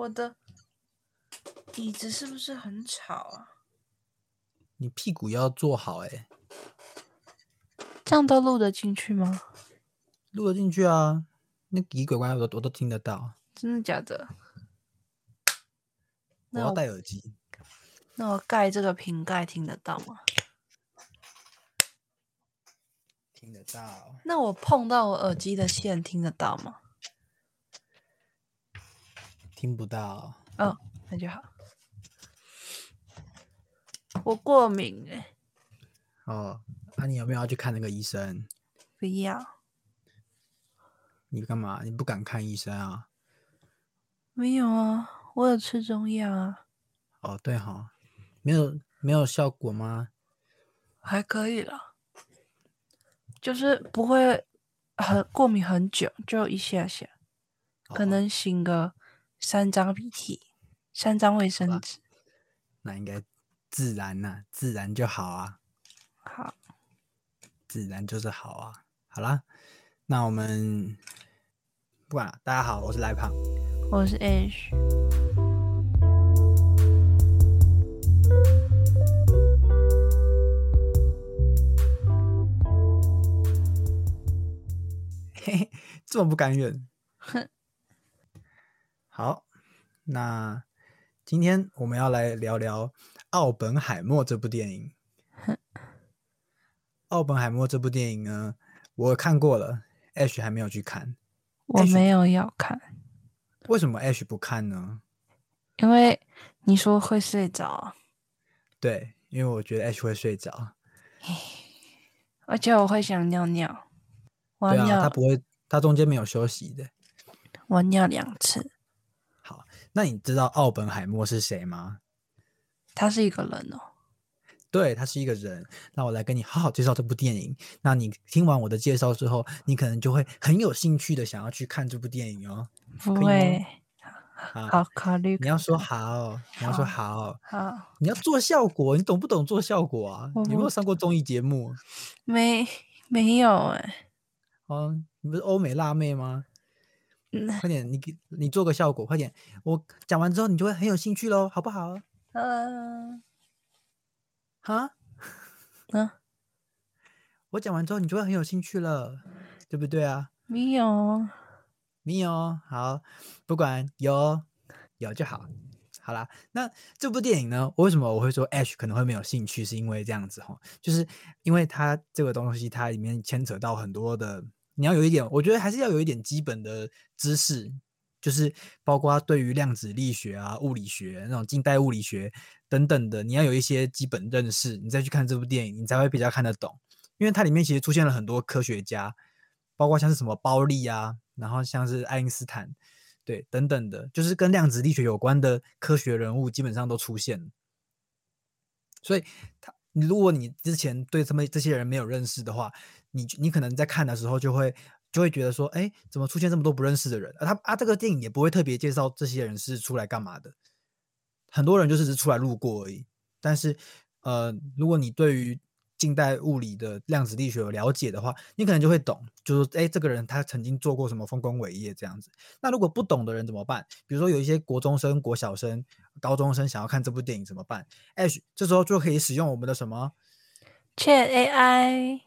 我的椅子是不是很吵啊？你屁股要坐好哎、这样都录得进去吗？录得进去啊，那鬼鬼怪怪我都我都听得到。真的假的？我要那我戴耳机，那我盖这个瓶盖听得到吗？听得到。那我碰到我耳机的线听得到吗？听不到。哦，那就好。我过敏哎、哦，那、你有没有要去看那个医生？不要，你干嘛？你不敢看医生啊？没有啊，我有吃中药啊，哦，对哈，没有没有效果吗？还可以了，就是不会很过敏很久，就一下下，可哦能醒个三张鼻涕，三张卫生纸。那应该自然呐、自然就好啊，好，自然就是好啊。好啦，那我们不管了，大家好，我是赖胖。我是 Ash，嘿嘿，这么不甘愿。哼，好，那今天我们要来聊聊《奥本海默》这部电影。《奥本海默》这部电影呢，我看过了，Ash 还没有去看。我没有要看，为什么 Ash 不看呢？因为你说会睡着啊，对，因为我觉得 Ash 会睡着。而且我会想尿尿，我对啊，他不会，他中间没有休息的。我尿两次。好，那你知道奥本海默是谁吗？他是一个人哦，对，他是一个人。那我来跟你好好介绍这部电影。那你听完我的介绍之后，你可能就会很有兴趣的想要去看这部电影哦。不会，啊，好考虑。你要说好，你要说好，好，你要做效果，你懂不懂做效果啊？你有没有上过综艺节目？没没有哎、哦，你不是欧美辣妹吗？嗯快点，你给你做个效果，快点！我讲完之后，你就会很有兴趣喽，好不好？嗯哈，嗯，我讲完之后，你就会很有兴趣了，对不对啊？没有，没有，好，不管有有就好。好啦，那这部电影呢，为什么我会说 Ash 可能会没有兴趣？是因为这样子哈，就是因为它这个东西，它里面牵扯到很多的，你要有一点，我觉得还是要有一点基本的知识，就是包括对于量子力学啊、物理学那种近代物理学等等的，你要有一些基本认识，你再去看这部电影，你才会比较看得懂。因为它里面其实出现了很多科学家，包括像是什么包利啊，然后像是爱因斯坦，对，等等的，就是跟量子力学有关的科学人物，基本上都出现了。所以他，如果你之前对他们这些人没有认识的话，你你可能在看的时候就会就会觉得说，哎，怎么出现这么多不认识的人？啊，他啊，这个电影也不会特别介绍这些人是出来干嘛的，很多人就是只出来路过而已。但是，呃，如果你对于近代物理的量子力学有了解的话，你可能就会懂，就是说，哎，这个人他曾经做过什么丰功伟业这样子。那如果不懂的人怎么办？比如说有一些国中生、国小生、高中生想要看这部电影怎么办哎这时候就可以使用我们的什么？Chat AI，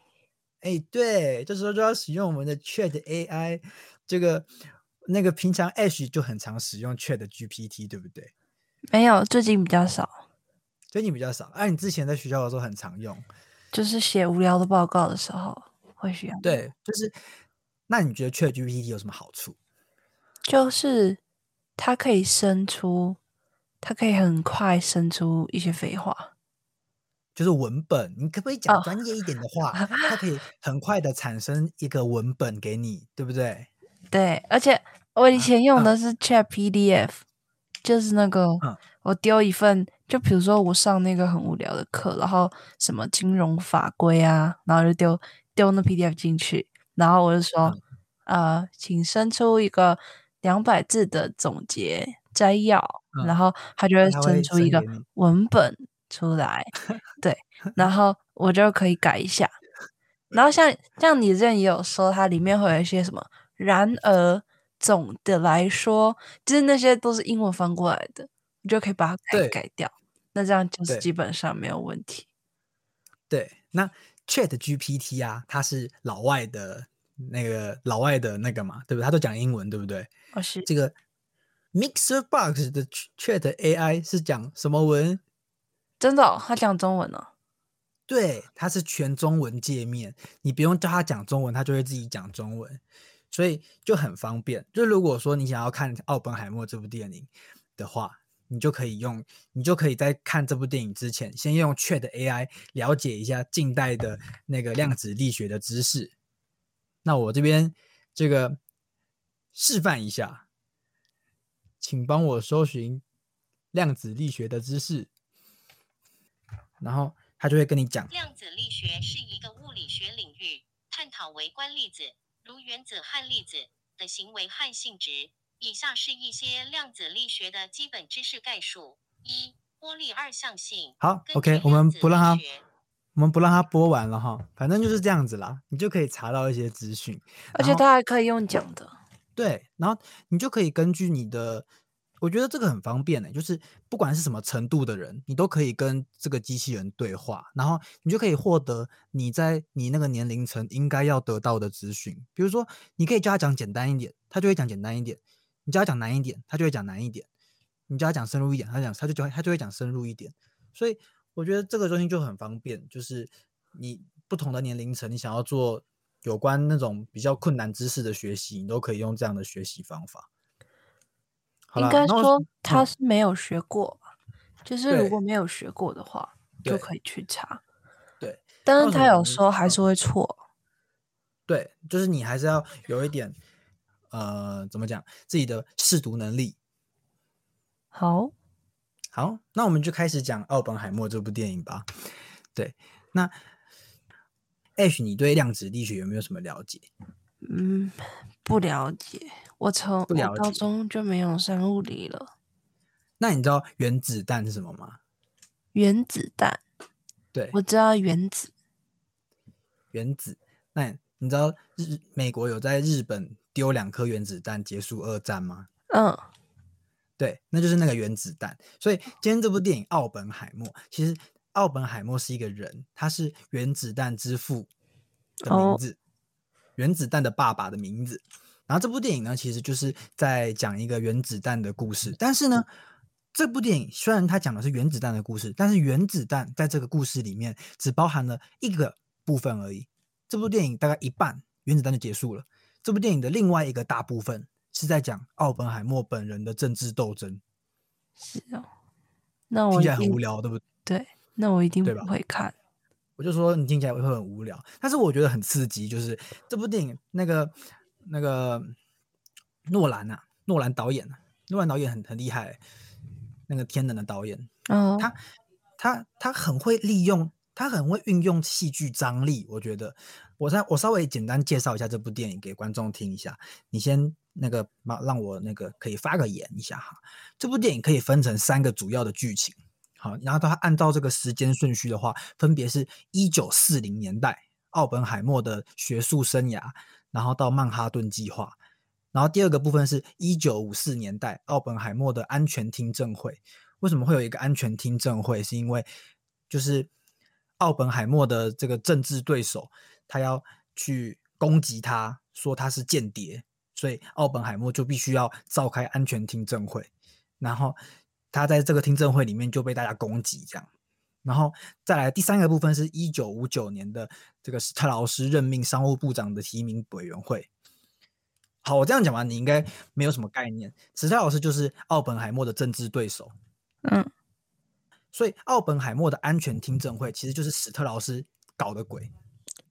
哎，对，这时候就要使用我们的 Chat AI。这个那个平常 Ash 就很常使用 Chat GPT，对不对？没有，最近比较少，最近比较少，啊，你之前在学校的时候很常用。就是写无聊的报告的时候会需要。，对，就是那你觉得 Chat GPT 有什么好处？就是它可以生出，它可以很快生出一些废话。就是文本，你可不可以讲哦专业一点的话？它可以很快的产生一个文本给你，对不对？对，而且我以前用嗯的是 Chat PDF，、就是那个、嗯我丢一份，就比如说我上那个很无聊的课，然后什么金融法规啊，然后就丢丢那 PDF 进去，然后我就说，嗯呃，请生出一个两百字的总结摘要，嗯然后它就会生出一个文本出来，对，然后我就可以改一下。然后像像你之前也有说，它里面会有一些什么，然而总的来说，就是那些都是英文翻过来的，你就可以把它改改掉。那这样就是基本上没有问题。对，那 Chat GPT 啊，它是老外的那个老外的那个嘛，对不对？他都讲英文，对不对？哦，是这个 Mixer Box 的 Chat AI 是讲什么文？真的、哦，他讲中文哦。对，它是全中文界面，你不用叫他讲中文，他就会自己讲中文，所以就很方便。就如果说你想要看《奥本海默》这部电影的话，你就可以用，你就可以在看这部电影之前，先用 Chat AI 了解一下近代的那个量子力学的知识。那我这边这个示范一下，请帮我搜寻量子力学的知识，然后他就会跟你讲。量子力学是一个物理学领域，探讨微观粒子，如原子和粒子的行为和性质。以下是一些量子力学的基本知识概述：一、波粒二象性。好，OK，我们不让它我们不让它播完了哈，反正就是这样子啦，你就可以查到一些资讯，而且然后他还可以用讲的。对，然后你就可以根据你的，我觉得这个很方便的、就是不管是什么程度的人，你都可以跟这个机器人对话，然后你就可以获得你在你那个年龄层应该要得到的资讯。比如说，你可以叫他讲简单一点，他就会讲简单一点；你叫他讲难一点，他就会讲难一点；你叫他讲深入一点，他讲他就讲他就会讲深入一点。所以我觉得这个东西就很方便，就是你不同的年龄层，你想要做有关那种比较困难知识的学习，你都可以用这样的学习方法。好应该说他嗯是没有学过吧，就是如果没有学过的话，就可以去查。对但是他有时候还是会错。对，就是你还是要有一点呃，怎么讲自己的试读能力。好，好，那我们就开始讲《奥本海默》这部电影吧。对，那 Ash，你对量子力学有没有什么了解？嗯，不了解。我从我高中就没有上物理了。那你知道原子弹是什么吗？原子弹，对，我知道原子。原子。那你知道日美国有在日本丢两颗原子弹结束二战吗？嗯，对，那就是那个原子弹。所以今天这部电影《奥本海默》，其实奥本海默是一个人，他是原子弹之父的名哦字，原子弹的爸爸的名字。然后这部电影呢，其实就是在讲一个原子弹的故事。但是呢，这部电影虽然它讲的是原子弹的故事，但是原子弹在这个故事里面只包含了一个部分而已。这部电影大概一半原子弹就结束了。这部电影的另外一个大部分是在讲奥本海默本人的政治斗争，是哦。那我听起来很无聊，对不对？对，那我一定不会看。我就说你听起来会很无聊，但是我觉得很刺激，就是这部电影那个那个诺兰啊，诺兰导演啊，诺兰导演很很厉害欸，那个天能的导演，哦，他他他很会利用，他很会运用戏剧张力。我觉得，我再我稍微简单介绍一下这部电影给观众听一下。你先那个让让我那个可以发个言一下哈。这部电影可以分成三个主要的剧情，好，然后它按照这个时间顺序的话，分别是一九四零年代奥本海默的学术生涯，然后到曼哈顿计划。然后第二个部分是一九五四年代奥本海默的安全听证会。为什么会有一个安全听证会？是因为就是奥本海默的这个政治对手，他要去攻击他，说他是间谍，所以奥本海默就必须要召开安全听证会。然后他在这个听证会里面就被大家攻击，这样。然后再来第三个部分是一九五九年的这个史特劳斯任命商务部长的提名委员会。好，我这样讲完，你应该没有什么概念。史特劳斯就是奥本海默的政治对手，嗯，所以奥本海默的安全听证会其实就是史特劳斯搞的鬼。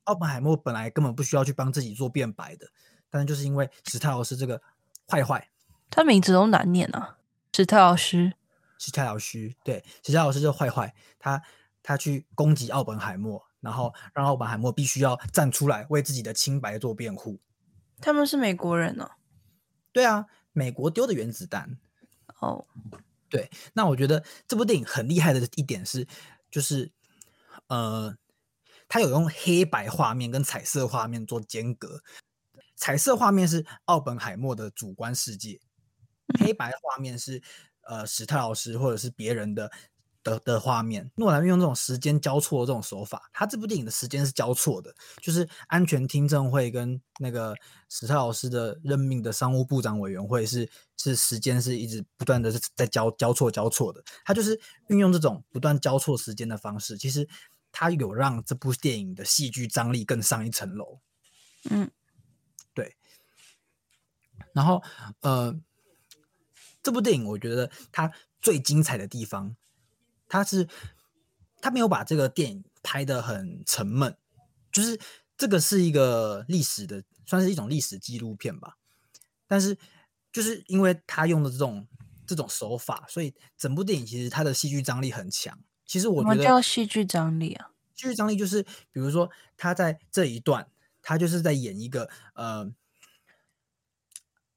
奥本海默本来根本不需要去帮自己做辩白的，但是就是因为史特劳斯这个坏坏，他名字都难念啊，史特老师。史特劳斯对史特劳斯这个坏坏，他他去攻击奥本海默，然后让奥本海默必须要站出来为自己的清白做辩护。他们是美国人哦。对啊，美国丢的原子弹，哦，对那我觉得这部电影很厉害的一点是，就是呃，他有用黑白画面跟彩色画面做间隔。彩色画面是奥本海默的主观世界，黑白画面是呃史泰老师或者是别人的的的画面。诺兰运用这种时间交错的这种手法，他这部电影的时间是交错的，就是安全听证会跟那个史泰老师的任命的商务部长委员会是是时间是一直不断的在交交错交错的。他就是运用这种不断交错时间的方式，其实他有让这部电影的戏剧张力更上一层楼。嗯，对然后，呃，这部电影我觉得它最精彩的地方，它是它没有把这个电影拍得很沉闷，就是这个是一个历史的，算是一种历史纪录片吧。但是就是因为他用的这种这种手法，所以整部电影其实它的戏剧张力很强。其实我什么觉得叫戏剧张力啊？戏剧张力就是，比如说他在这一段，他就是在演一个呃，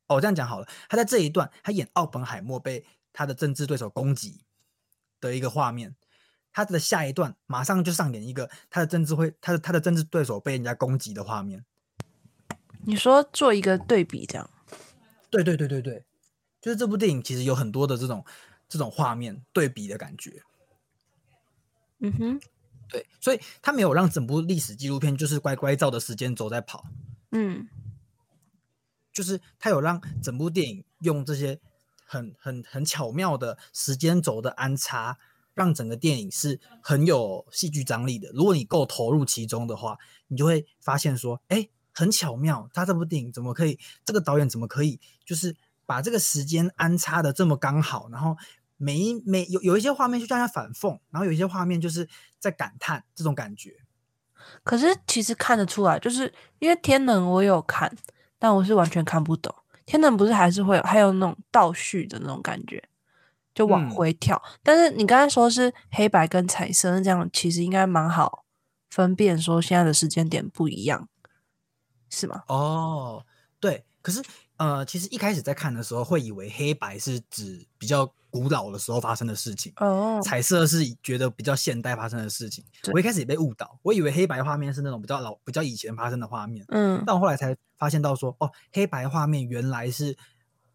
哦，这样讲好了，他在这一段，他演奥本海默被他的政治对手攻击的一个画面，他的下一段马上就上演一个他的政治会，他的他的政治对手被人家攻击的画面。你说做一个对比这样？对对对对对，就是这部电影其实有很多的这种这种画面对比的感觉。嗯哼，对，所以他没有让整部历史纪录片就是乖乖照着时间轴在跑，嗯就是他有让整部电影用这些很很很巧妙的时间轴的安插，让整个电影是很有戏剧张力的。如果你够投入其中的话，你就会发现说，哎，很巧妙，他这部电影怎么可以，这个导演怎么可以，就是把这个时间安插的这么刚好，然后每一每有有一些画面就叫它反讽，然后有一些画面就是在感叹这种感觉。可是其实看得出来，就是因为天能我有看，但我是完全看不懂。天能不是还是会有还有那种倒叙的那种感觉，就往嗯回跳。但是你刚才说是黑白跟彩色，那这样其实应该蛮好分辨，说现在的时间点不一样，是吗？哦，对，可是呃，其实一开始在看的时候，会以为黑白是指比较古老的时候发生的事情，哦，彩色是觉得比较现代发生的事情。我一开始也被误导，我以为黑白画面是那种比较老、比较以前发生的画面，嗯但我后来才发现到说，哦，黑白画面原来是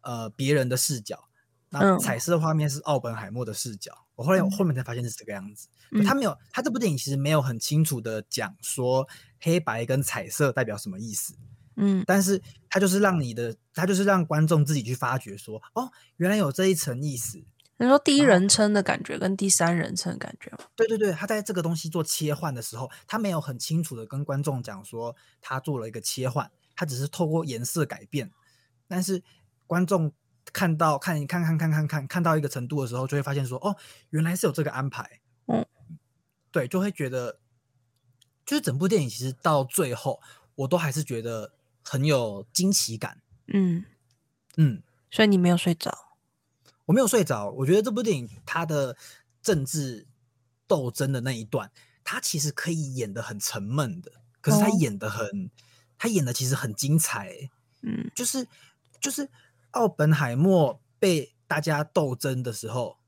呃别人的视角，那嗯彩色画面是奥本海默的视角。我后来我后面才发现是这个样子。嗯他没有，他这部电影其实没有很清楚的讲说黑白跟彩色代表什么意思。嗯但是它就是让你的，它就是让观众自己去发掘说，哦，原来有这一层意思。你说第一人称的感觉跟第三人称的感觉吗？对对对，他在这个东西做切换的时候，他没有很清楚的跟观众讲说他做了一个切换，他只是透过颜色改变，但是观众看到看看看看看看看到一个程度的时候，就会发现说，哦，原来是有这个安排。嗯，对，就会觉得，就是整部电影其实到最后，我都还是觉得很有惊奇感。嗯，嗯。所以你没有睡着？我没有睡着，我觉得这部电影它的政治斗争的那一段，它其实可以演的很沉闷的，可是它哦演的很，他演的其实很精彩欸、嗯就是就是奥本海默被大家斗争的时候，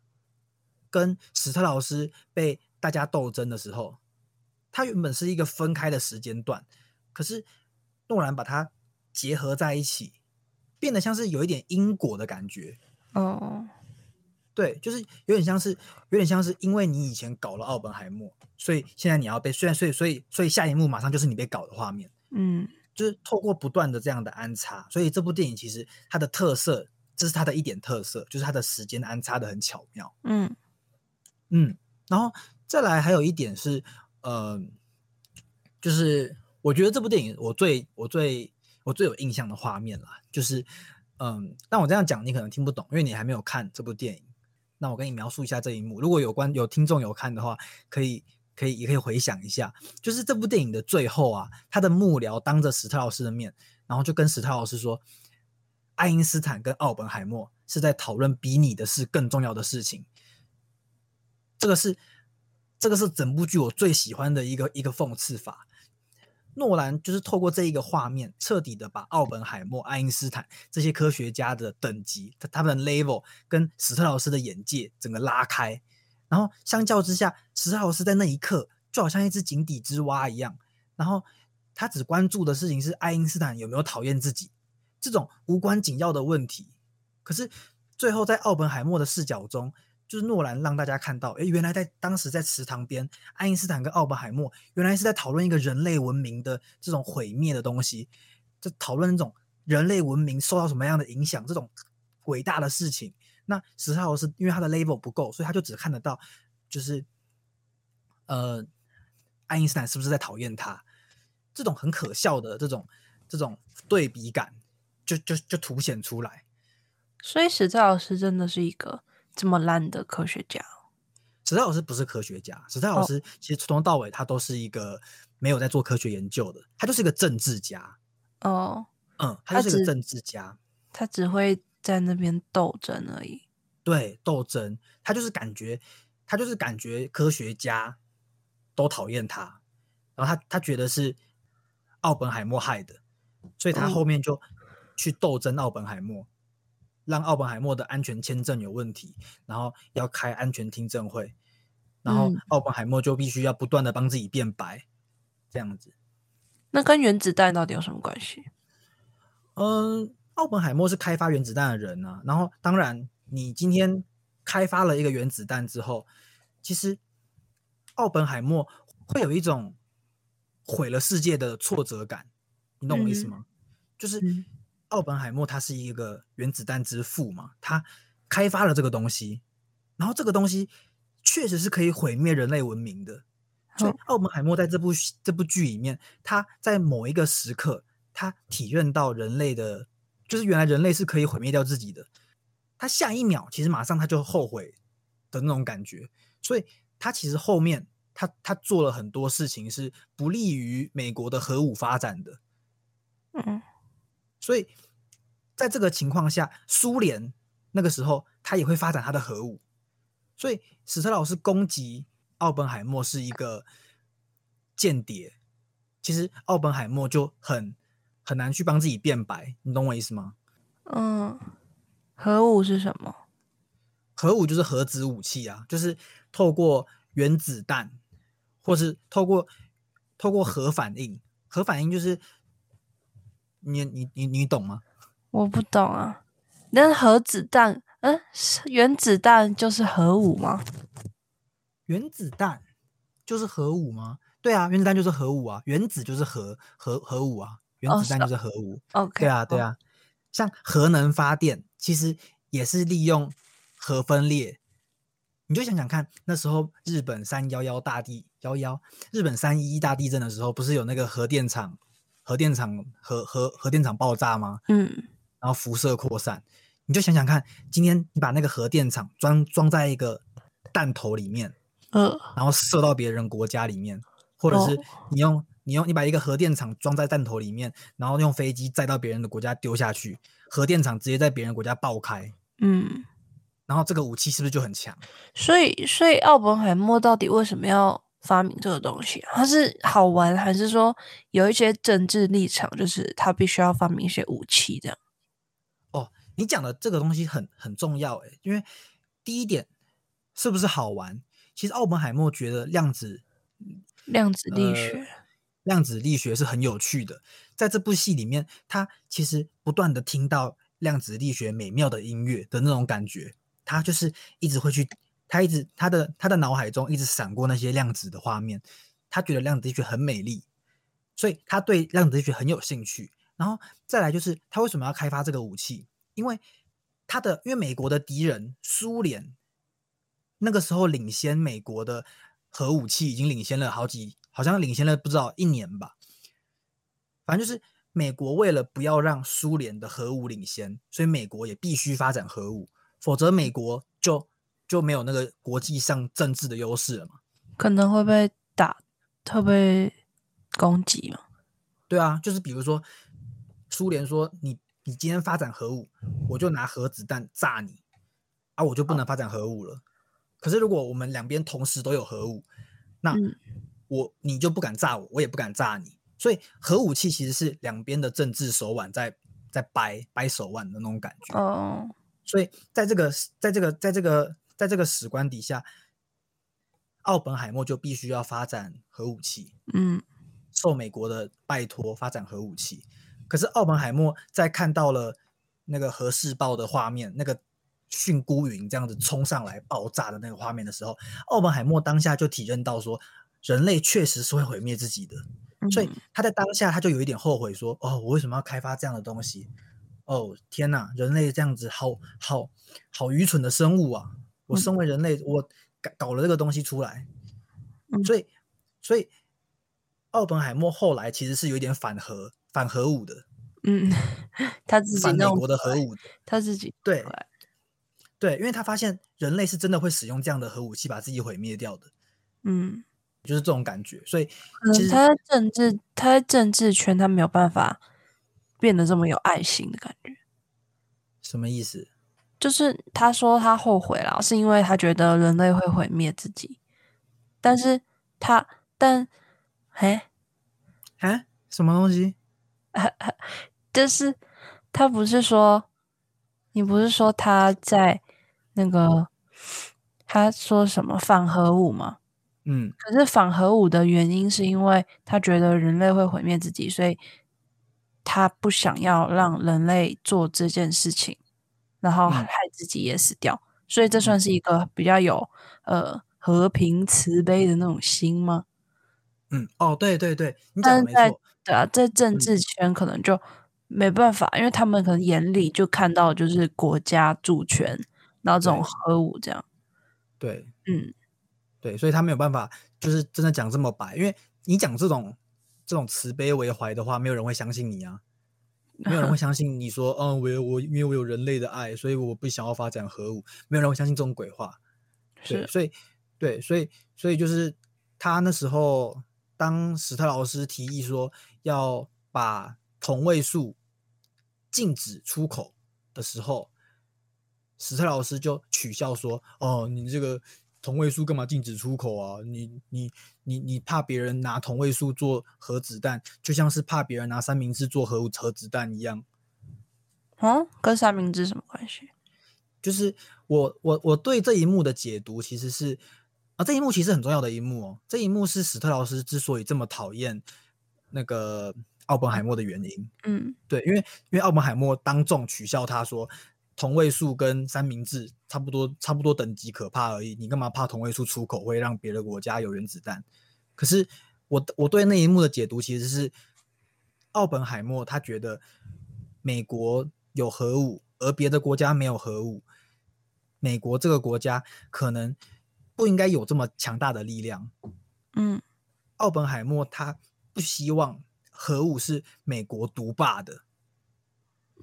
跟史特老师被大家斗争的时候，他原本是一个分开的时间段，可是诺兰把它结合在一起，变得像是有一点因果的感觉。哦，对，就是有点像是，有点像是因为你以前搞了奥本海默，所以现在你要被，虽然所以所以所以下一幕马上就是你被搞的画面，嗯就是透过不断的这样的安插，所以这部电影其实它的特色，这是它的一点特色，就是它的时间安插的很巧妙。嗯嗯，然后再来还有一点是，呃，就是我觉得这部电影我最我最我最有印象的画面啦，就是嗯，但我这样讲你可能听不懂，因为你还没有看这部电影。那我跟你描述一下这一幕，如果有关有听众有看的话，可以可以也可以回想一下，就是这部电影的最后啊，他的幕僚当着史特劳斯的面，然后就跟史特劳斯说，爱因斯坦跟奥本海默是在讨论比你的事更重要的事情。这个是这个是整部剧我最喜欢的一个一个讽刺法。诺兰就是透过这一个画面，彻底的把奥本海默、爱因斯坦这些科学家的等级、他他们的 level 跟史特劳斯的眼界整个拉开。然后相较之下，史特劳斯在那一刻就好像一只井底之蛙一样。然后他只关注的事情是爱因斯坦有没有讨厌自己这种无关紧要的问题。可是最后在奥本海默的视角中，就是诺兰让大家看到，诶，原来在当时在池塘边，爱因斯坦跟奥本海默原来是在讨论一个人类文明的这种毁灭的东西，就讨论那种人类文明受到什么样的影响，这种伟大的事情。那史特劳斯因为他的 level 不够，所以他就只看得到，就是呃，爱因斯坦是不是在讨厌他？这种很可笑的这种这种对比感，就就就凸显出来。所以史特劳斯真的是一个这么烂的科学家？史泰老师不是科学家，史泰老师其实从头到尾他都是一个没有在做科学研究的，他就是一个政治家。哦，嗯，他就是个政治家，他只会在那边斗争而已。对，斗争，他就是感觉，他就是感觉科学家都讨厌他，然后他他觉得是奥本海默害的，所以他后面就去斗争奥本海默，让奥本海默的安全签证有问题，然后要开安全听证会，然后奥本海默就必须要不断的帮自己变白，这样子。那跟原子弹到底有什么关系？嗯，奥本海默是开发原子弹的人啊，然后当然。你今天开发了一个原子弹之后，其实奥本海默会有一种毁了世界的挫折感，你懂我意思吗？就是奥本海默他是一个原子弹之父嘛，他开发了这个东西，然后这个东西确实是可以毁灭人类文明的。所以奥本海默在这部这部剧里面，他在某一个时刻，他体认到人类的，就是原来人类是可以毁灭掉自己的。他下一秒其实马上他就后悔的那种感觉，所以他其实后面他他做了很多事情是不利于美国的核武发展的，嗯，所以在这个情况下，苏联那个时候他也会发展他的核武，所以史特老师攻击奥本海默是一个间谍，其实奥本海默就很很难去帮自己辩白，你懂我意思吗？嗯。核武是什么？核武就是核子武器啊，就是透过原子弹，或是透过透过核反应。核反应就是你你你你懂吗？我不懂啊。那核子弹，嗯，原子弹就是核武吗？原子弹就是核武吗？对啊，原子弹就是核武啊，原子就是核核核武啊，原子弹就是核武。OK，对啊对啊，像核能发电。其实也是利用核分裂，你就想想看，那时候日本三幺幺大地幺幺，日本三一一大地震的时候，不是有那个核电厂、核电厂、核核核电厂爆炸吗？嗯，然后辐射扩散，你就想想看，今天你把那个核电厂装装在一个弹头里面，嗯，然后射到别人国家里面，或者是你用。你用你把一个核电厂装在弹头里面，然后用飞机载到别人的国家丢下去，核电厂直接在别人国家爆开，嗯，然后这个武器是不是就很强？所以，所以奥本海默到底为什么要发明这个东西？他是好玩，还是说有一些政治立场，就是他必须要发明一些武器这样？哦，你讲的这个东西很很重要诶，因为第一点是不是好玩？其实奥本海默觉得量子量子力学。量子力学是很有趣的，在这部戏里面，他其实不断的听到量子力学美妙的音乐的那种感觉，他就是一直会去，他一直他的他的脑海中一直闪过那些量子的画面，他觉得量子力学很美丽，所以他对量子力学很有兴趣。然后再来就是他为什么要开发这个武器？因为他的因为美国的敌人苏联那个时候领先美国的核武器已经领先了好几。好像领先了不知道一年吧，反正就是美国为了不要让苏联的核武领先，所以美国也必须发展核武，否则美国就就没有那个国际上政治的优势了嘛？可能会被打，会被攻击嘛？对啊，就是比如说苏联说你你今天发展核武，我就拿核子弹炸你啊，我就不能发展核武了。可是如果我们两边同时都有核武，那我你就不敢炸我，我也不敢炸你，所以核武器其实是两边的政治手腕在在掰掰手腕的那种感觉。哦，所以在这个在这个在这个在这个史观底下，奥本海默就必须要发展核武器。嗯，受美国的拜托发展核武器。可是奥本海默在看到了那个核试爆的画面，那个蕈菇云这样子冲上来爆炸的那个画面的时候，奥本海默当下就体认到说，人类确实是会毁灭自己的。所以嗯他在当下他就有一点后悔说，哦，我为什么要开发这样的东西？哦，天哪，人类这样子好好好愚蠢的生物啊！我嗯身为人类，我搞搞了这个东西出来，嗯所以所以奥本海默后来其实是有一点反核反核武的，嗯，他自己反美国的核武的，他自己对对，因为他发现人类是真的会使用这样的核武器把自己毁灭掉的，嗯，就是这种感觉。所以其实能他在政治他在政治圈他没有办法变得这么有爱心的感觉。什么意思？就是他说他后悔了，是因为他觉得人类会毁灭自己，但是他但哎，啊？什么东西？就是他不是说你不是说他在那个他说什么反核武吗？嗯可是反核武的原因是因为他觉得人类会毁灭自己，所以他不想要让人类做这件事情，然后嗯害自己也死掉。所以这算是一个比较有呃和平慈悲的那种心吗？嗯，哦，对对对，你讲的没但是在错。对啊，在政嗯治圈可能就没办法，因为他们可能眼里就看到就是国家主权，然后这种对核武这样。对嗯对，所以他没有办法，就是真的讲这么白，因为你讲这种这种慈悲为怀的话，没有人会相信你啊，没有人会 相信你说，嗯，我有我因为我有人类的爱，所以我不想要发展核武，没有人会相信这种鬼话。对，所以对，所以所以就是他那时候，当史特劳斯提议说要把同位素禁止出口的时候，史特劳斯就取笑说：“哦，你这个同位素干嘛禁止出口啊？你你你你怕别人拿同位素做核子弹，就像是怕别人拿三明治做核武核子弹一样。”嗯，跟三明治什么关系？就是我我我对这一幕的解读其实是啊，这一幕其实很重要的一幕哦。这一幕是史特劳斯之所以这么讨厌那个奥本海默的原因。嗯对，因为因为奥本海默当众取笑他说，同位素跟三明治差不多差不多等级可怕而已，你干嘛怕同位素出口会让别的国家有原子弹？可是我我对那一幕的解读其实是，奥本海默他觉得美国有核武，而别的国家没有核武，美国这个国家可能不应该有这么强大的力量。嗯奥本海默他不希望核武是美国独霸的，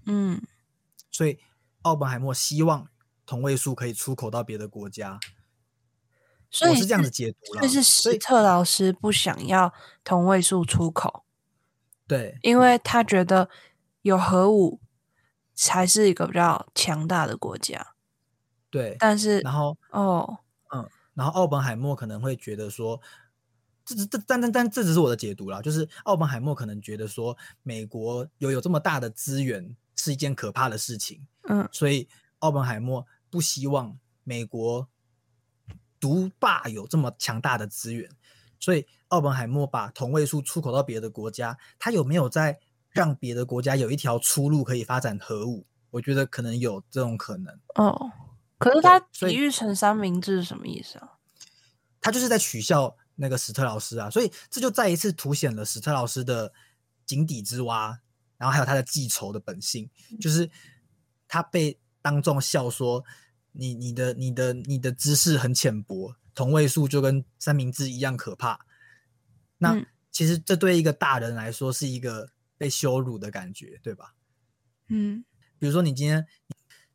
嗯所以奥本海默希望同位素可以出口到别的国家。所以我是这样子解读了，就是所以史特劳斯不想要同位素出口，对因为他觉得有核武才是一个比较强大的国家。对，但是然后哦，嗯然后奥本海默可能会觉得说，这只这但但但这只是我的解读啦，就是奥本海默可能觉得说，美国有有这么大的资源是一件可怕的事情，嗯所以奥本海默不希望美国独霸有这么强大的资源，所以奥本海默把同位素出口到别的国家，他有没有在让别的国家有一条出路可以发展核武？我觉得可能有这种可能。哦，可是他比喻成三明治是什么意思啊？他就是在取笑那个史特老师啊，所以这就再一次凸显了史特老师的井底之蛙，然后还有他的记仇的本性，就是他被当众笑说你你的你的你的知识很浅薄，同位素就跟三明治一样可怕。那、嗯。其实这对一个大人来说是一个被羞辱的感觉，对吧？嗯。比如说你今天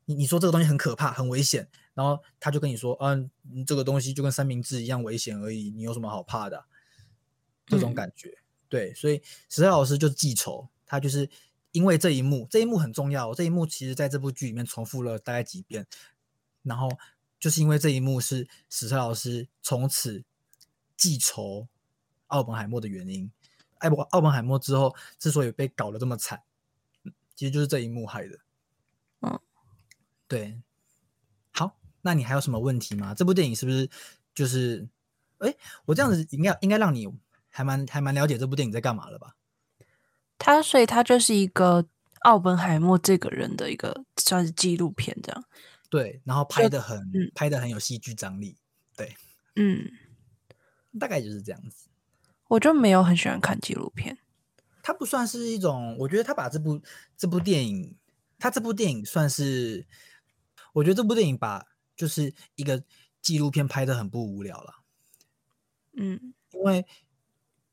你你说这个东西很可怕、很危险，然后他就跟你说，嗯、嗯，这个东西就跟三明治一样危险而已，你有什么好怕的啊、这种嗯。感觉，对，所以史特老师就记仇，他就是因为这一幕，这一幕很重要哦，这一幕其实在这部剧里面重复了大概几遍，然后就是因为这一幕是史特老师从此记仇奥本海默的原因。艾博奥本海默之后之所以被搞得这么惨，嗯其实就是这一幕害的。嗯，对。好，那你还有什么问题吗？这部电影是不是就是，哎，我这样子应该应该让你还蛮还蛮了解这部电影在干嘛了吧？他所以他就是一个奥本海默这个人的一个算是纪录片这样。对，然后拍的很、嗯拍的很有戏剧张力，对嗯，大概就是这样子。我就没有很喜欢看纪录片。它不算是一种，我觉得他把这部这部电影，他这部电影算是，我觉得这部电影把就是一个纪录片拍的很不无聊了，嗯因为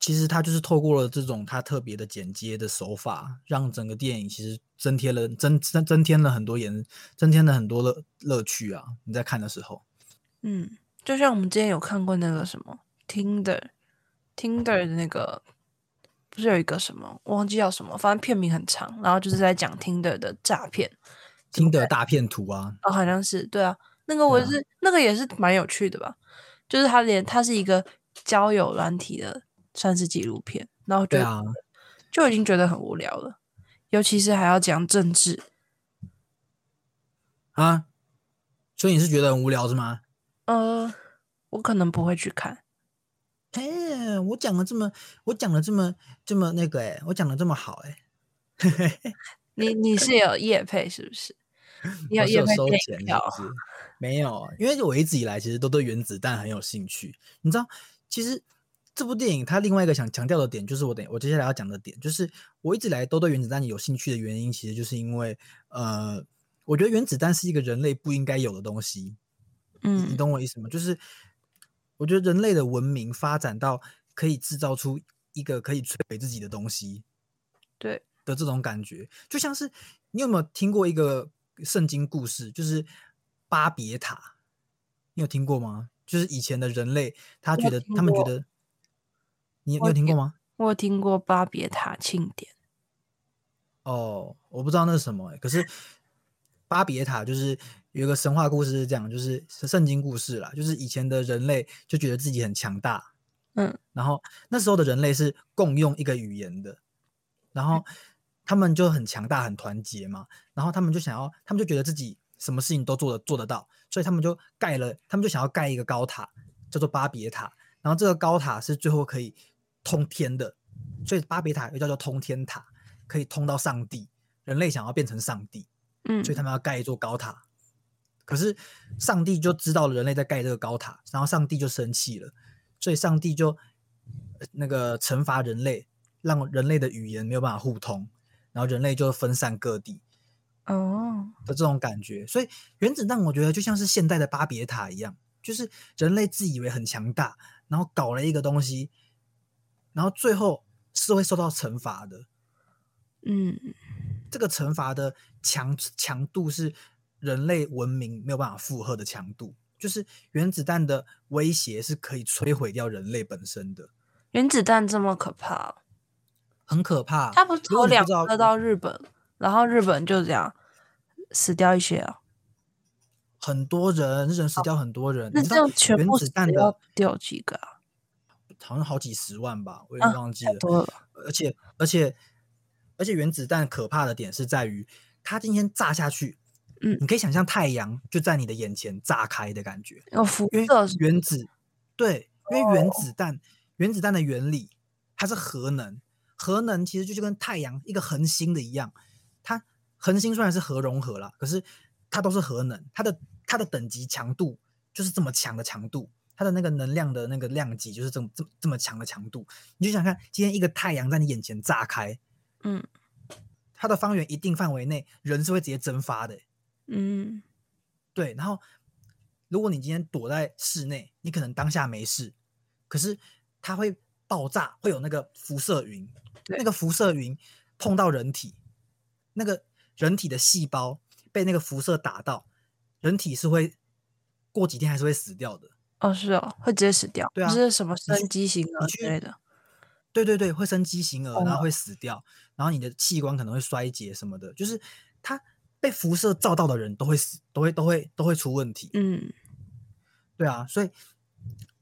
其实他就是透过了这种他特别的剪接的手法，让整个电影其实增添了增增增添了很多颜，增添了很多乐乐趣啊！你在看的时候，嗯，就像我们之前有看过那个什么 Tinder Tinder 的那个，不是有一个什么我忘记叫什么，反正片名很长，然后就是在讲 Tinder 的诈骗。听的大片图啊，哦，好像是对啊，那个我是、那个也是蛮有趣的吧，就是他连他是一个交友软体的算是纪录片，然后就、对啊，就已经觉得很无聊了，尤其是还要讲政治，啊，所以你是觉得很无聊是吗？呃，我可能不会去看，哎，我讲的这么，我讲的这么这么那个哎，我讲的这么好哎，你你是有业配是不是？你 有我是有业配？没有，因为我一直以来其实都对原子弹很有兴趣。你知道，其实这部电影它另外一个想强调的点，就是我等我接下来要讲的点，就是我一直以来都对原子弹有兴趣的原因，其实就是因为呃，我觉得原子弹是一个人类不应该有的东西。嗯你嗯懂我意思吗？就是我觉得人类的文明发展到可以制造出一个可以摧毁自己的东西，对的这种感觉，就像是你有没有听过一个圣经故事，就是巴别塔？你有听过吗？就是以前的人类，他觉得他们觉得，你你有听过吗？我有听过巴别塔庆典，哦，我不知道那是什么、欸，可是巴别塔就是有一个神话故事是这样，就是是圣经故事啦，就是以前的人类就觉得自己很强大，嗯。然后那时候的人类是共用一个语言的，然后他们就很强大、很团结嘛，然后他们就想要，他们就觉得自己什么事情都做得做得到，所以他们就盖了，他们就想要盖一个高塔，叫做巴别塔，然后这个高塔是最后可以通天的，所以巴别塔又叫做通天塔，可以通到上帝。人类想要变成上帝，嗯所以他们要盖一座高塔。可是上帝就知道了人类在盖这个高塔，然后上帝就生气了，所以上帝就呃那个惩罚人类，让人类的语言没有办法互通，然后人类就分散各地哦，的这种感觉。所以原子弹我觉得就像是现代的巴别塔一样，就是人类自以为很强大，然后搞了一个东西，然后最后是会受到惩罚的。嗯这个惩罚的强强度是人类文明没有办法负荷的强度，就是原子弹的威胁是可以摧毁掉人类本身的，原子弹这么可怕哦、很可怕。它不是投两颗到日本，然后日本就这样死掉一些啊？很多人，日本死掉很多人，那这样全原部死子弹的掉几个啊？好像好几十万吧，我也啊忘记了。而且而且而且原子弹可怕的点是在于，它今天炸下去，嗯你可以想象太阳就在你的眼前炸开的感觉。因为射原子，对，因为原哦子弹，原子弹的原理它是核能，核能其实就就跟太阳一个恒星的一样，它恒星虽然是核融合啦，可是它都是核能，它的它的等级强度就是这么强的强度，它的那个能量的那个量级就是这么这么这么强的强度，你就想看今天一个太阳在你眼前炸开，嗯。它的方圆一定范围内人是会直接蒸发的欸、嗯。对，然后如果你今天躲在室内，你可能当下没事，可是它会爆炸，会有那个辐射云，那个辐射云碰到人体，那个人体的细胞被那个辐射打到，人体是会过几天还是会死掉的。哦是哦，会直接死掉，对啊不是什么生畸形儿之类的。对对对，会生畸形儿，然后哦会死掉，然后你的器官可能会衰竭什么的，就是它被辐射照到的人都会死，都会都会都会出问题。嗯对啊，所以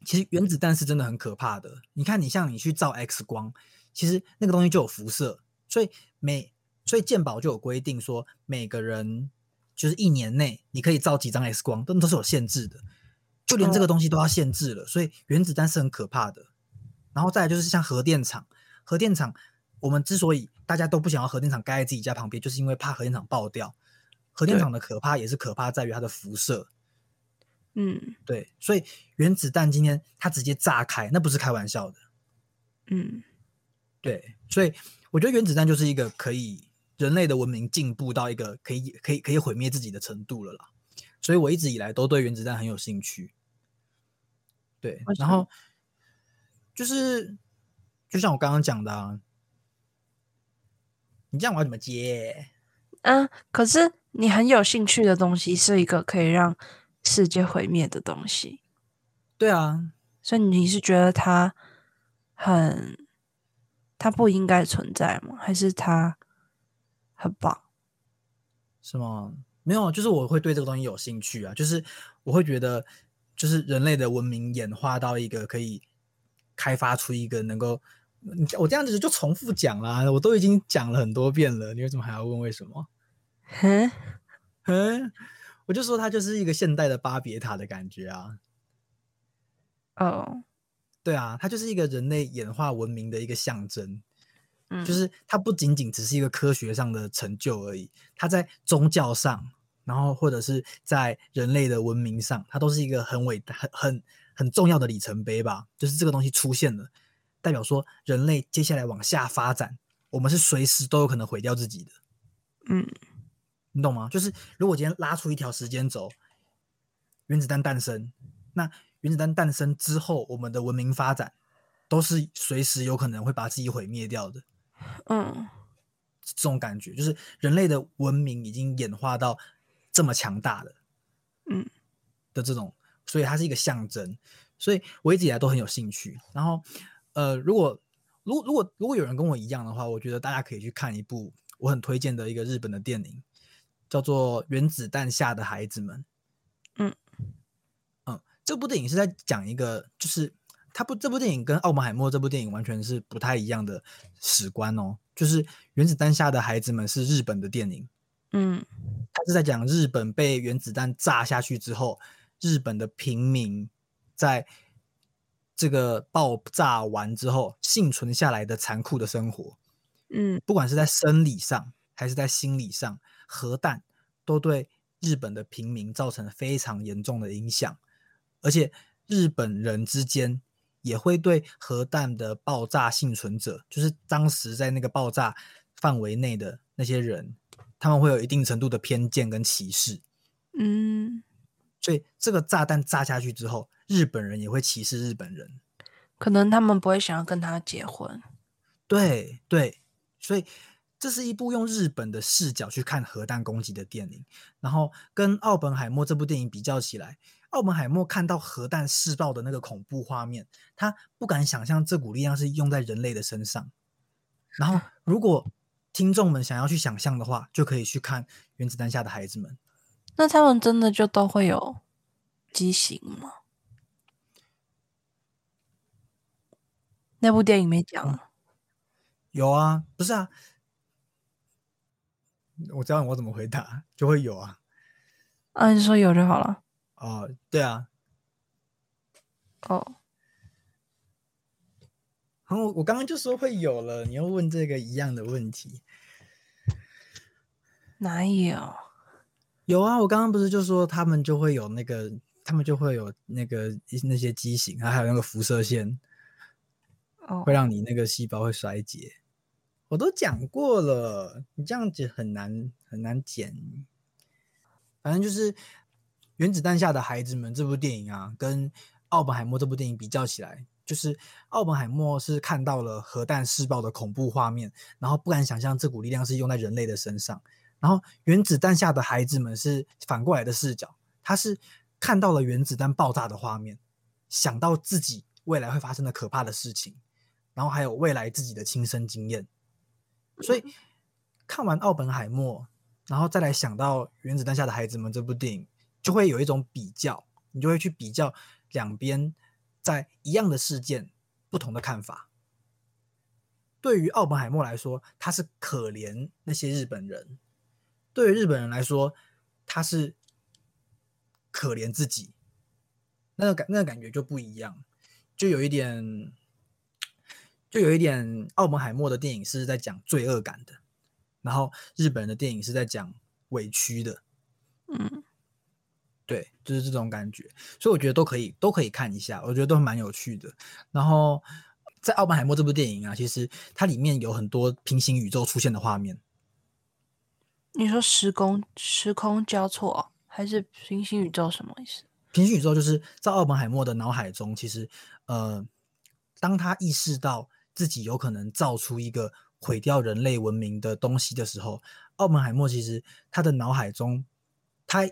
其实原子弹是真的很可怕的。你看，你像你去照 X 光，其实那个东西就有辐射，所以每所以健保就有规定说，每个人就是一年内你可以照几张 X 光，都都是有限制的，就连这个东西都要限制了。所以原子弹是很可怕的。然后再来就是像核电厂，核电厂我们之所以大家都不想要核电厂盖在自己家旁边，就是因为怕核电厂爆掉。核电厂的可怕也是可怕在于它的辐射，嗯对，所以原子弹今天它直接炸开，那不是开玩笑的。嗯对，所以我觉得原子弹就是一个可以人类的文明进步到一个可以可以可以毁灭自己的程度了啦。所以我一直以来都对原子弹很有兴趣。对然后就是就像我刚刚讲的、啊，你这样我要怎么接？啊，可是你很有兴趣的东西是一个可以让世界毁灭的东西，对啊，所以你是觉得它很，它不应该存在吗？还是它很棒？是吗？没有，就是我会对这个东西有兴趣啊，就是我会觉得，就是人类的文明演化到一个可以开发出一个能够，你我这样子就重复讲啦，我都已经讲了很多遍了，你为什么还要问为什么？嗯，嗯，我就说它就是一个现代的巴别塔的感觉啊，哦，对啊，它就是一个人类演化文明的一个象征。嗯，就是它不仅仅只是一个科学上的成就而已，它在宗教上，然后或者是在人类的文明上，它都是一个很伟大、很很很重要的里程碑吧。就是这个东西出现了，代表说人类接下来往下发展，我们是随时都有可能毁掉自己的，嗯你懂吗？就是如果今天拉出一条时间轴，原子弹诞生，那原子弹诞生之后，我们的文明发展都是随时有可能会把自己毁灭掉的。嗯这种感觉，就是人类的文明已经演化到这么强大的，嗯的这种，所以它是一个象征，所以我一直以来都很有兴趣。然后，呃，如果如果如果如果有人跟我一样的话，我觉得大家可以去看一部我很推荐的一个日本的电影，叫做《原子弹下的孩子们》。嗯嗯，这部电影是在讲一个，就是它不这部电影跟《奥本海默》这部电影完全是不太一样的史观哦。就是《原子弹下的孩子们》是日本的电影，嗯他是在讲日本被原子弹炸下去之后，日本的平民在这个爆炸完之后幸存下来的残酷的生活。嗯不管是在生理上还是在心理上，核弹都对日本的平民造成了非常严重的影响，而且日本人之间也会对核弹的爆炸幸存者，就是当时在那个爆炸范围内的那些人，他们会有一定程度的偏见跟歧视。嗯，所以这个炸弹炸下去之后，日本人也会歧视日本人。可能他们不会想要跟他结婚。对对，所以这是一部用日本的视角去看核弹攻击的电影，然后跟《奥本海默》这部电影比较起来，奥本海默看到核弹试爆的那个恐怖画面，他不敢想象这股力量是用在人类的身上。然后，如果听众们想要去想象的话，就可以去看《原子弹下的孩子们》。那他们真的就都会有畸形吗？那部电影没讲啊，有啊，不是啊，我知道我怎么回答，就会有啊。啊，你说有就好了。哦，对啊，哦，然后我刚刚就说会有了，你又问这个一样的问题。哪有？有啊，我刚刚不是就说他们就会有那个，他们就会有那个一那些畸形，还有那个辐射线，哦会，让你那个细胞会衰竭。我都讲过了，你这样子很难很难减。反正就是《原子弹下的孩子们》这部电影啊，跟《奥本海默》这部电影比较起来，就是奥本海默是看到了核弹试爆的恐怖画面，然后不敢想象这股力量是用在人类的身上。然后原子弹下的孩子们是反过来的视角，他是看到了原子弹爆炸的画面，想到自己未来会发生的可怕的事情，然后还有未来自己的亲身经验。所以看完奥本海默，然后再来想到《原子弹下的孩子们》这部电影，就会有一种比较，你就会去比较两边在一样的事件不同的看法。对于奥本海默来说，他是可怜那些日本人；对于日本人来说，他是可怜自己。那个感那个感觉就不一样，就有一点就有一点奥本海默的电影是在讲罪恶感的，然后日本人的电影是在讲委屈的，嗯，对，就是这种感觉，所以我觉得都可以都可以看一下，我觉得都蛮有趣的。然后在奥本海默这部电影啊，其实它里面有很多平行宇宙出现的画面，你说时空时空交错哦还是平行宇宙什么意思？平行宇宙就是在奥本海默的脑海中，其实呃，当他意识到自己有可能造出一个毁掉人类文明的东西的时候，奥本海默其实他的脑海中，他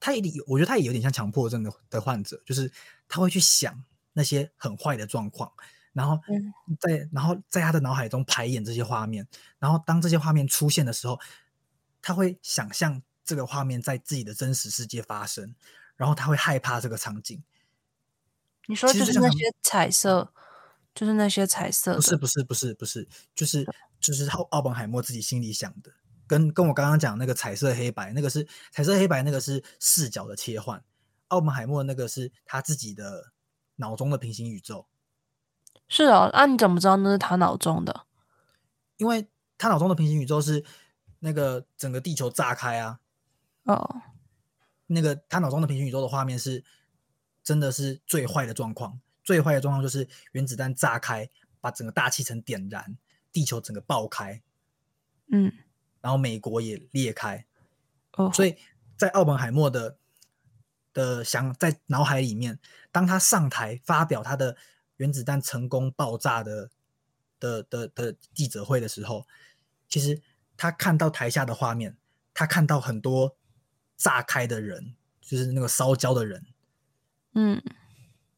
他也有，我觉得他也有点像强迫症的的患者，就是他会去想那些很坏的状况，然后嗯在然后在他的脑海中排演这些画面，然后当这些画面出现的时候，他会想象这个画面在自己的真实世界发生，然后他会害怕这个场景。你说就是那些彩色，就是那些彩色，不是不是不是不是，就是就是奥奥本海默自己心里想的，跟跟我刚刚讲那个彩色黑白，那个是彩色黑白，那个是视角的切换，奥本海默那个是他自己的脑中的平行宇宙，是哦，那、你怎么知道那是他脑中的？因为他脑中的平行宇宙是那个整个地球炸开啊，哦，那个他脑中的平行宇宙的画面是真的是最坏的状况，最坏的状况就是原子弹炸开，把整个大气层点燃，地球整个爆开，嗯，然后美国也裂开，哦，所以在奥本海默的的想在脑海里面，当他上台发表他的原子弹成功爆炸的的的的记者会的时候，其实他看到台下的画面，他看到很多炸开的人，就是那个烧焦的人，嗯，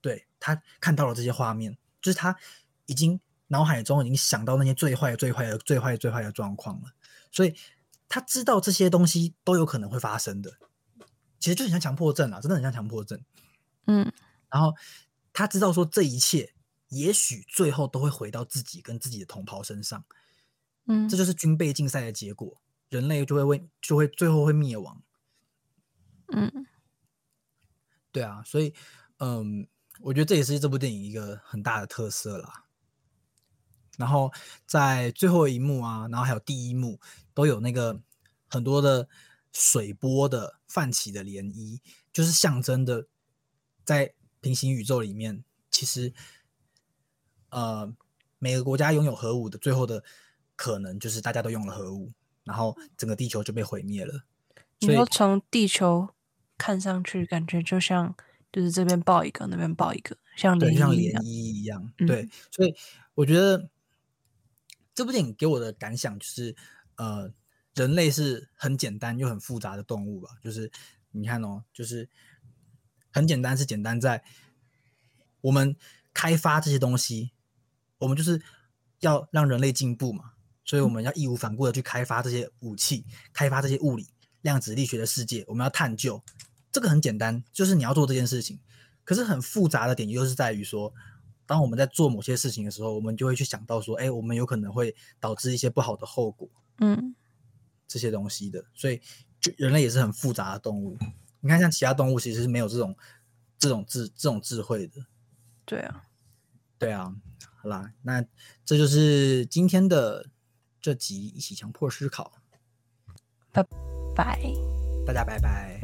对他看到了这些画面，就是他已经脑海中已经想到那些最坏、最坏的、最坏、最坏的状况了，所以他知道这些东西都有可能会发生的。其实就很像强迫症啊，真的很像强迫症。嗯，然后他知道说这一切也许最后都会回到自己跟自己的同袍身上，嗯，这就是军备竞赛的结果，人类就会为就会最后会灭亡。嗯，对啊，所以嗯，我觉得这也是这部电影一个很大的特色啦。然后在最后一幕啊，然后还有第一幕都有那个很多的水波的泛起的涟漪，就是象征的在平行宇宙里面，其实呃每个国家拥有核武的最后的可能就是大家都用了核武，然后整个地球就被毁灭了。你说从地球看上去，感觉就像就是这边爆一个，那边爆一个，像对，涟漪一样。漪一样。嗯对，所以我觉得这部电影给我的感想就是，呃，人类是很简单又很复杂的动物吧。就是你看哦，就是很简单是简单在我们开发这些东西，我们就是要让人类进步嘛，所以我们要义无反顾的去开发这些武器，开发这些物理、量子力学的世界，我们要探究。这个很简单，就是你要做这件事情。可是很复杂的点就是在于说，当我们在做某些事情的时候，我们就会去想到说，哎，我们有可能会导致一些不好的后果，嗯，这些东西的。所以，就人类也是很复杂的动物。你看，像其他动物其实是没有这种这种智这种智慧的。对啊，对啊，好啦，那这就是今天的这集一起强迫思考，拜。大家拜拜。